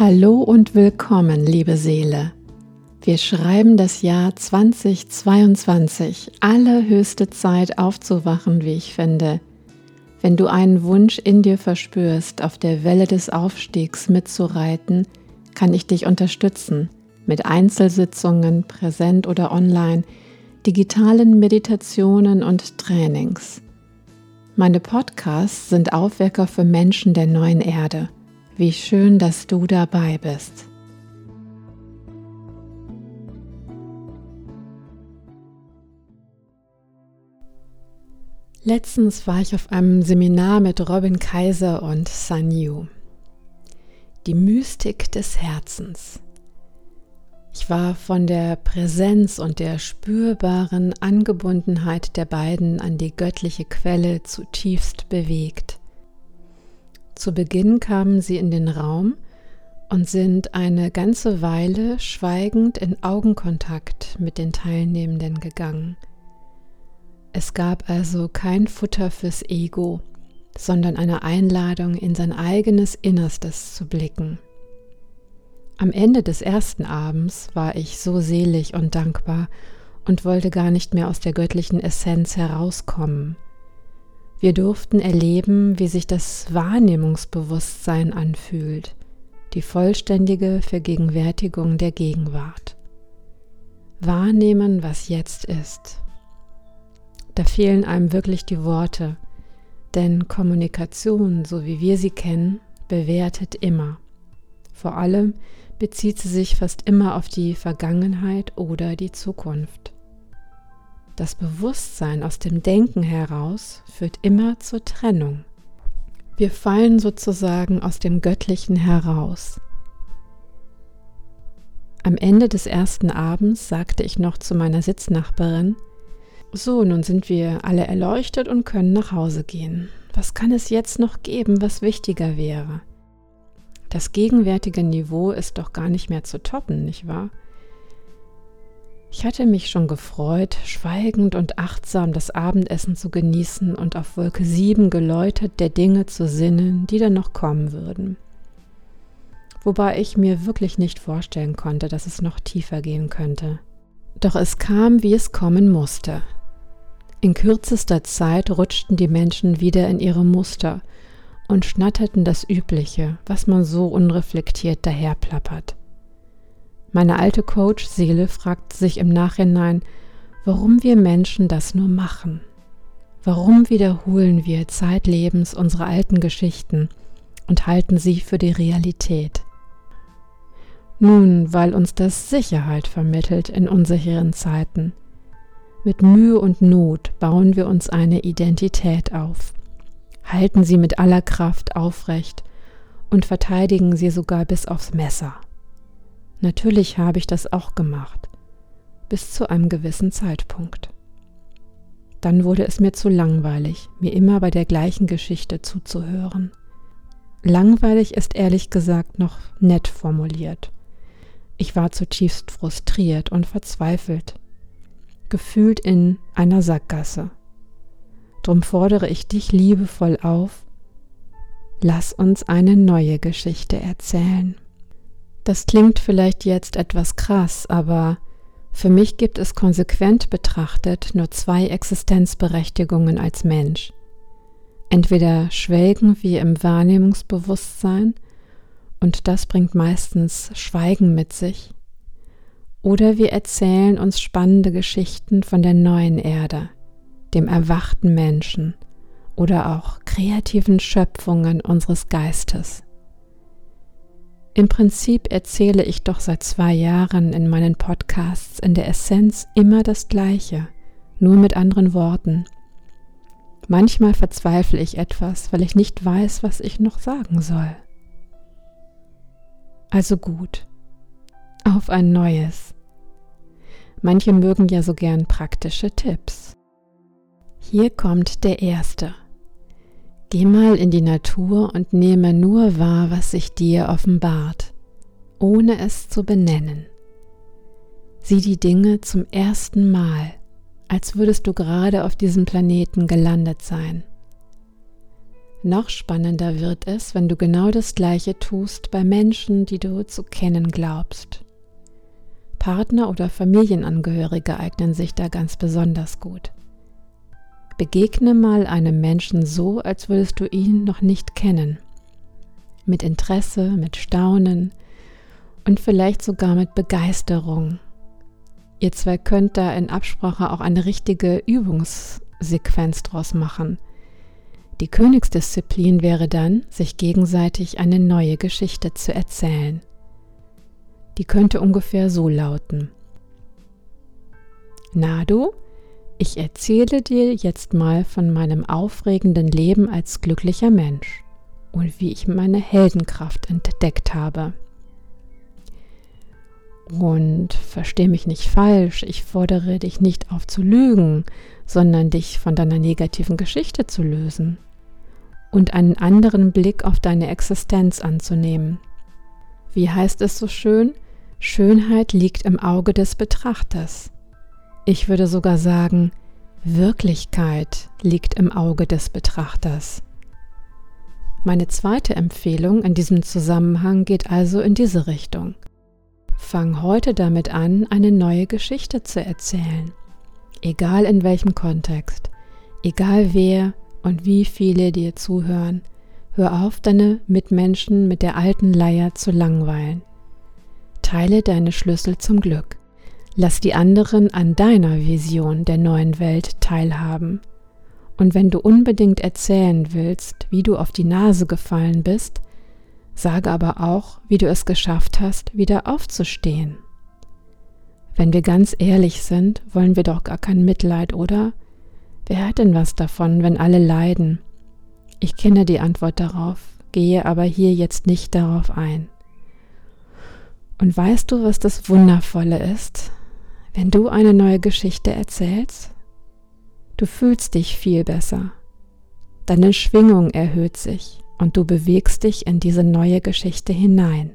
Hallo und willkommen, liebe Seele. Wir schreiben das Jahr 2022, allerhöchste Zeit aufzuwachen, wie ich finde. Wenn du einen Wunsch in dir verspürst, auf der Welle des Aufstiegs mitzureiten, kann ich dich unterstützen mit Einzelsitzungen, präsent oder online, digitalen Meditationen und Trainings. Meine Podcasts sind Aufwecker für Menschen der neuen Erde. Wie schön, dass du dabei bist. Letztens war ich auf einem Seminar mit Robin Kaiser und San Yu. Die Mystik des Herzens. Ich war von der Präsenz und der spürbaren Angebundenheit der beiden an die göttliche Quelle zutiefst bewegt. Zu Beginn kamen sie in den Raum und sind eine ganze Weile schweigend in Augenkontakt mit den Teilnehmenden gegangen. Es gab also kein Futter fürs Ego, sondern eine Einladung in sein eigenes Innerstes zu blicken. Am Ende des ersten Abends war ich so selig und dankbar und wollte gar nicht mehr aus der göttlichen Essenz herauskommen. Wir durften erleben, wie sich das Wahrnehmungsbewusstsein anfühlt, die vollständige Vergegenwärtigung der Gegenwart. Wahrnehmen, was jetzt ist. Da fehlen einem wirklich die Worte, denn Kommunikation, so wie wir sie kennen, bewertet immer. Vor allem bezieht sie sich fast immer auf die Vergangenheit oder die Zukunft. Das Bewusstsein aus dem Denken heraus führt immer zur Trennung. Wir fallen sozusagen aus dem Göttlichen heraus. Am Ende des ersten Abends sagte ich noch zu meiner Sitznachbarin, so, nun sind wir alle erleuchtet und können nach Hause gehen. Was kann es jetzt noch geben, was wichtiger wäre? Das gegenwärtige Niveau ist doch gar nicht mehr zu toppen, nicht wahr? Ich hatte mich schon gefreut, schweigend und achtsam das Abendessen zu genießen und auf Wolke 7 geläutet der Dinge zu sinnen, die dann noch kommen würden. Wobei ich mir wirklich nicht vorstellen konnte, dass es noch tiefer gehen könnte. Doch es kam, wie es kommen musste. In kürzester Zeit rutschten die Menschen wieder in ihre Muster und schnatterten das Übliche, was man so unreflektiert daherplappert. Meine alte Coach-Seele fragt sich im Nachhinein, warum wir Menschen das nur machen. Warum wiederholen wir zeitlebens unsere alten Geschichten und halten sie für die Realität? Nun, weil uns das Sicherheit vermittelt in unsicheren Zeiten. Mit Mühe und Not bauen wir uns eine Identität auf, halten sie mit aller Kraft aufrecht und verteidigen sie sogar bis aufs Messer. Natürlich habe ich das auch gemacht, bis zu einem gewissen Zeitpunkt. Dann wurde es mir zu langweilig, mir immer bei der gleichen Geschichte zuzuhören. Langweilig ist ehrlich gesagt noch nett formuliert. Ich war zutiefst frustriert und verzweifelt, gefühlt in einer Sackgasse. Drum fordere ich dich liebevoll auf, lass uns eine neue Geschichte erzählen. Das klingt vielleicht jetzt etwas krass, aber für mich gibt es konsequent betrachtet nur zwei Existenzberechtigungen als Mensch. Entweder schwelgen wir im Wahrnehmungsbewusstsein, und das bringt meistens Schweigen mit sich, oder wir erzählen uns spannende Geschichten von der neuen Erde, dem erwachten Menschen oder auch kreativen Schöpfungen unseres Geistes. Im Prinzip erzähle ich doch seit zwei Jahren in meinen Podcasts in der Essenz immer das Gleiche, nur mit anderen Worten. Manchmal verzweifle ich etwas, weil ich nicht weiß, was ich noch sagen soll. Also gut, auf ein neues. Manche mögen ja so gern praktische Tipps. Hier kommt der erste. Geh mal in die Natur und nehme nur wahr, was sich dir offenbart, ohne es zu benennen. Sieh die Dinge zum ersten Mal, als würdest du gerade auf diesem Planeten gelandet sein. Noch spannender wird es, wenn du genau das Gleiche tust bei Menschen, die du zu kennen glaubst. Partner oder Familienangehörige eignen sich da ganz besonders gut. Begegne mal einem Menschen so, als würdest du ihn noch nicht kennen. Mit Interesse, mit Staunen und vielleicht sogar mit Begeisterung. Ihr zwei könnt da in Absprache auch eine richtige Übungssequenz draus machen – die Königsdisziplin wäre dann, sich gegenseitig eine neue Geschichte zu erzählen. Die könnte ungefähr so lauten. Nadu, ich erzähle dir jetzt mal von meinem aufregenden Leben als glücklicher Mensch und wie ich meine Heldenkraft entdeckt habe. Und versteh mich nicht falsch, ich fordere dich nicht auf zu lügen, sondern dich von deiner negativen Geschichte zu lösen und einen anderen Blick auf deine Existenz anzunehmen. Wie heißt es so schön? Schönheit liegt im Auge des Betrachters. Ich würde sogar sagen, Wirklichkeit liegt im Auge des Betrachters. Meine zweite Empfehlung in diesem Zusammenhang geht also in diese Richtung. Fang heute damit an, eine neue Geschichte zu erzählen. Egal in welchem Kontext, egal wer, und wie viele dir zuhören. Hör auf, deine Mitmenschen mit der alten Leier zu langweilen. Teile deine Schlüssel zum Glück. Lass die anderen an deiner Vision der neuen Welt teilhaben. Und wenn du unbedingt erzählen willst, wie du auf die Nase gefallen bist, sage aber auch, wie du es geschafft hast, wieder aufzustehen. Wenn wir ganz ehrlich sind, wollen wir doch gar kein Mitleid, oder? Wer hat denn was davon, wenn alle leiden? Ich kenne die Antwort darauf, gehe aber hier jetzt nicht darauf ein. Und weißt du, was das Wundervolle ist? Wenn du eine neue Geschichte erzählst, du fühlst dich viel besser. Deine Schwingung erhöht sich und du bewegst dich in diese neue Geschichte hinein.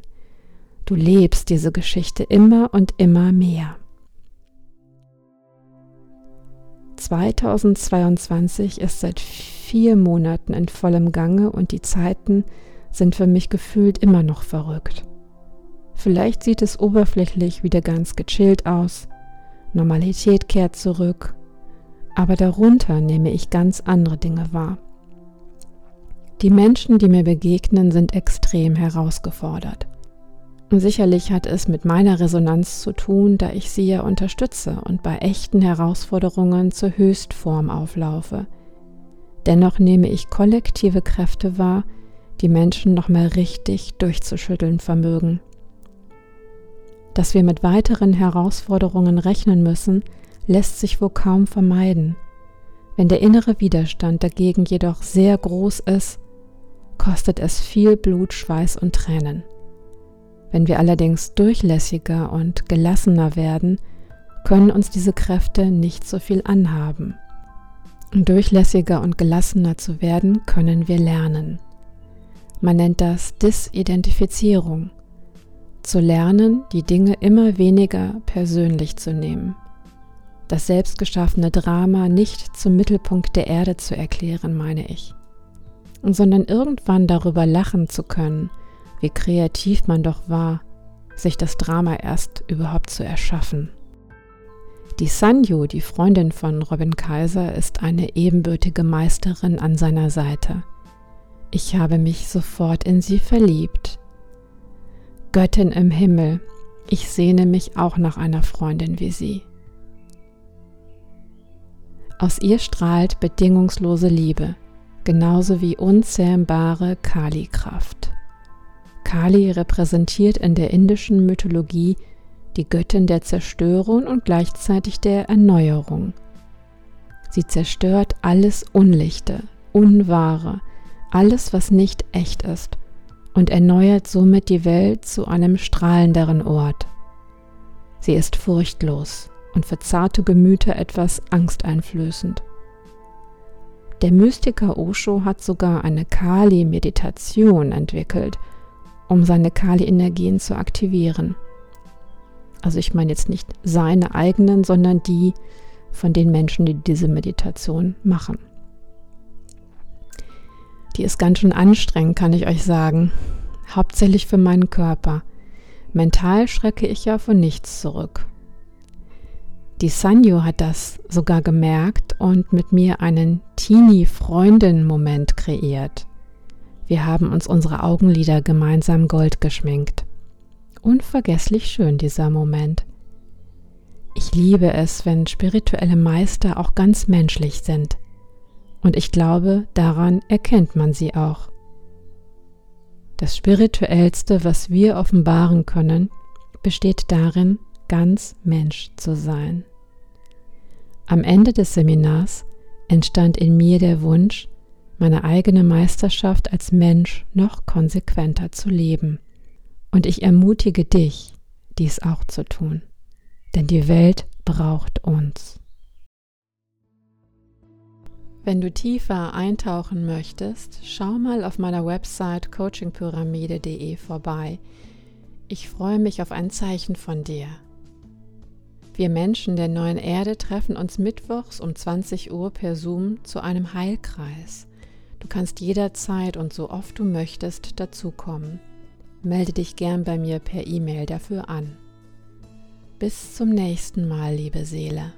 Du lebst diese Geschichte immer und immer mehr. 2022 ist seit vier Monaten in vollem Gange und die Zeiten sind für mich gefühlt immer noch verrückt. Vielleicht sieht es oberflächlich wieder ganz gechillt aus, Normalität kehrt zurück, aber darunter nehme ich ganz andere Dinge wahr. Die Menschen, die mir begegnen, sind extrem herausgefordert. Und sicherlich hat es mit meiner Resonanz zu tun, da ich sie ja unterstütze und bei echten Herausforderungen zur Höchstform auflaufe. Dennoch nehme ich kollektive Kräfte wahr, die Menschen nochmal richtig durchzuschütteln vermögen. Dass wir mit weiteren Herausforderungen rechnen müssen, lässt sich wohl kaum vermeiden. Wenn der innere Widerstand dagegen jedoch sehr groß ist, kostet es viel Blut, Schweiß und Tränen. Wenn wir allerdings durchlässiger und gelassener werden, können uns diese Kräfte nicht so viel anhaben. Um durchlässiger und gelassener zu werden, können wir lernen. Man nennt das Disidentifizierung. Zu lernen, die Dinge immer weniger persönlich zu nehmen. Das selbstgeschaffene Drama nicht zum Mittelpunkt der Erde zu erklären, meine ich. Sondern irgendwann darüber lachen zu können, wie kreativ man doch war, sich das Drama erst überhaupt zu erschaffen. Die Sanju, die Freundin von Robin Kaiser, ist eine ebenbürtige Meisterin an seiner Seite. Ich habe mich sofort in sie verliebt. Göttin im Himmel, ich sehne mich auch nach einer Freundin wie sie. Aus ihr strahlt bedingungslose Liebe, genauso wie unzähmbare Kali-Kraft. Kali repräsentiert in der indischen Mythologie die Göttin der Zerstörung und gleichzeitig der Erneuerung. Sie zerstört alles Unlichte, Unwahre, alles, was nicht echt ist und erneuert somit die Welt zu einem strahlenderen Ort. Sie ist furchtlos und für zarte Gemüter etwas angsteinflößend. Der Mystiker Osho hat sogar eine Kali-Meditation entwickelt – um seine Kali-Energien zu aktivieren. Also ich meine jetzt nicht seine eigenen, sondern die von den Menschen, die diese Meditation machen. Die ist ganz schön anstrengend, kann ich euch sagen. Hauptsächlich für meinen Körper. Mental schrecke ich ja von nichts zurück. Die Sanyo hat das sogar gemerkt und mit mir einen Teenie-Freundin-Moment kreiert. Wir haben uns unsere Augenlider gemeinsam gold geschminkt. Unvergesslich schön dieser Moment. Ich liebe es, wenn spirituelle Meister auch ganz menschlich sind. Und ich glaube, daran erkennt man sie auch. Das Spirituellste, was wir offenbaren können, besteht darin, ganz Mensch zu sein. Am Ende des Seminars entstand in mir der Wunsch, meine eigene Meisterschaft als Mensch noch konsequenter zu leben. Und ich ermutige dich, dies auch zu tun, denn die Welt braucht uns. Wenn du tiefer eintauchen möchtest, schau mal auf meiner Website coachingpyramide.de vorbei. Ich freue mich auf ein Zeichen von dir. Wir Menschen der neuen Erde treffen uns mittwochs um 20 Uhr per Zoom zu einem Heilkreis. Du kannst jederzeit und so oft du möchtest dazukommen. Melde dich gern bei mir per E-Mail dafür an. Bis zum nächsten Mal, liebe Seele.